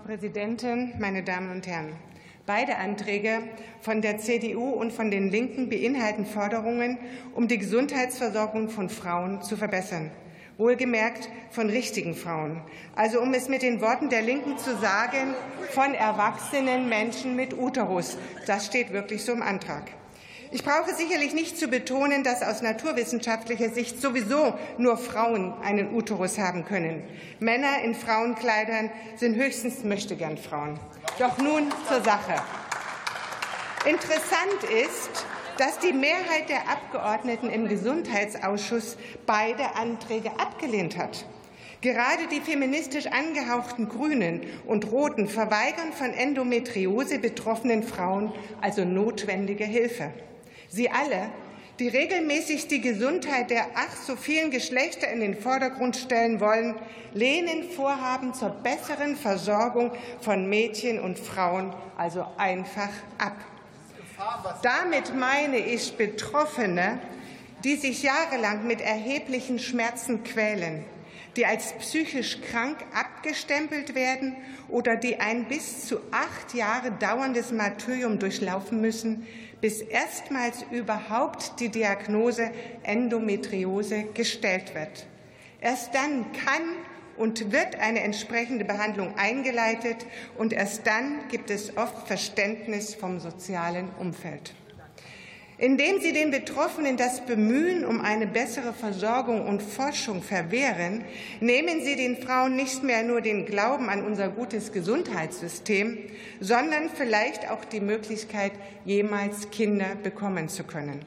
Präsidentin, meine Damen und Herren! Beide Anträge von der CDU und von den Linken beinhalten Forderungen, um die Gesundheitsversorgung von Frauen zu verbessern. Wohlgemerkt von richtigen Frauen. Also um es mit den Worten der Linken zu sagen, von erwachsenen Menschen mit Uterus. Das steht wirklich so im Antrag. Ich brauche sicherlich nicht zu betonen, dass aus naturwissenschaftlicher Sicht sowieso nur Frauen einen Uterus haben können. Männer in Frauenkleidern sind höchstens möchtegern Frauen. Doch nun zur Sache. Interessant ist, dass die Mehrheit der Abgeordneten im Gesundheitsausschuss beide Anträge abgelehnt hat. Gerade die feministisch angehauchten Grünen und Roten verweigern von Endometriose betroffenen Frauen also notwendige Hilfe. Sie alle, die regelmäßig die Gesundheit der ach so vielen Geschlechter in den Vordergrund stellen wollen, lehnen Vorhaben zur besseren Versorgung von Mädchen und Frauen also einfach ab. Damit meine ich Betroffene, die sich jahrelang mit erheblichen Schmerzen quälen, die als psychisch krank abgestempelt werden oder die ein bis zu acht Jahre dauerndes Martyrium durchlaufen müssen, bis erstmals überhaupt die Diagnose Endometriose gestellt wird. Erst dann kann und wird eine entsprechende Behandlung eingeleitet, und erst dann gibt es oft Verständnis vom sozialen Umfeld. Indem sie den Betroffenen das Bemühen um eine bessere Versorgung und Forschung verwehren, nehmen sie den Frauen nicht mehr nur den Glauben an unser gutes Gesundheitssystem, sondern vielleicht auch die Möglichkeit, jemals Kinder bekommen zu können.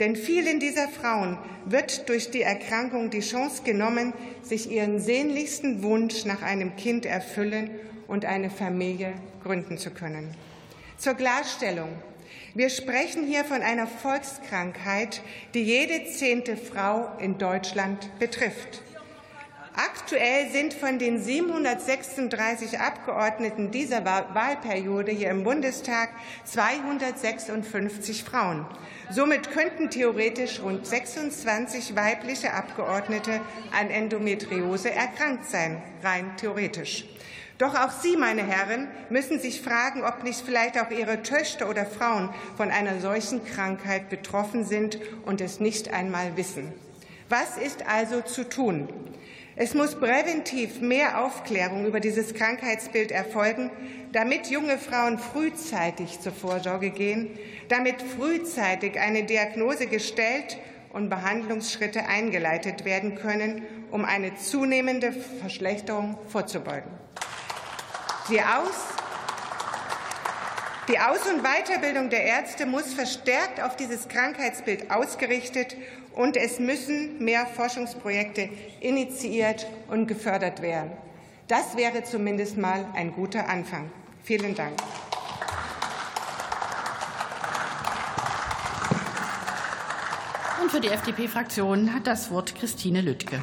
Denn vielen dieser Frauen wird durch die Erkrankung die Chance genommen, sich ihren sehnlichsten Wunsch nach einem Kind erfüllen und eine Familie gründen zu können. Zur Klarstellung. Wir sprechen hier von einer Volkskrankheit, die jede zehnte Frau in Deutschland betrifft. Aktuell sind von den 736 Abgeordneten dieser Wahlperiode hier im Bundestag 256 Frauen. Somit könnten theoretisch rund 26 weibliche Abgeordnete an Endometriose erkrankt sein, rein theoretisch. Doch auch Sie, meine Herren, müssen sich fragen, ob nicht vielleicht auch Ihre Töchter oder Frauen von einer solchen Krankheit betroffen sind und es nicht einmal wissen. Was ist also zu tun? Es muss präventiv mehr Aufklärung über dieses Krankheitsbild erfolgen, damit junge Frauen frühzeitig zur Vorsorge gehen, damit frühzeitig eine Diagnose gestellt und Behandlungsschritte eingeleitet werden können, um eine zunehmende Verschlechterung vorzubeugen. Die Aus die Aus- und Weiterbildung der Ärzte muss verstärkt auf dieses Krankheitsbild ausgerichtet und es müssen mehr Forschungsprojekte initiiert und gefördert werden. Das wäre zumindest mal ein guter Anfang. Vielen Dank. Und für die FDP-Fraktion hat das Wort Christine Lüttke.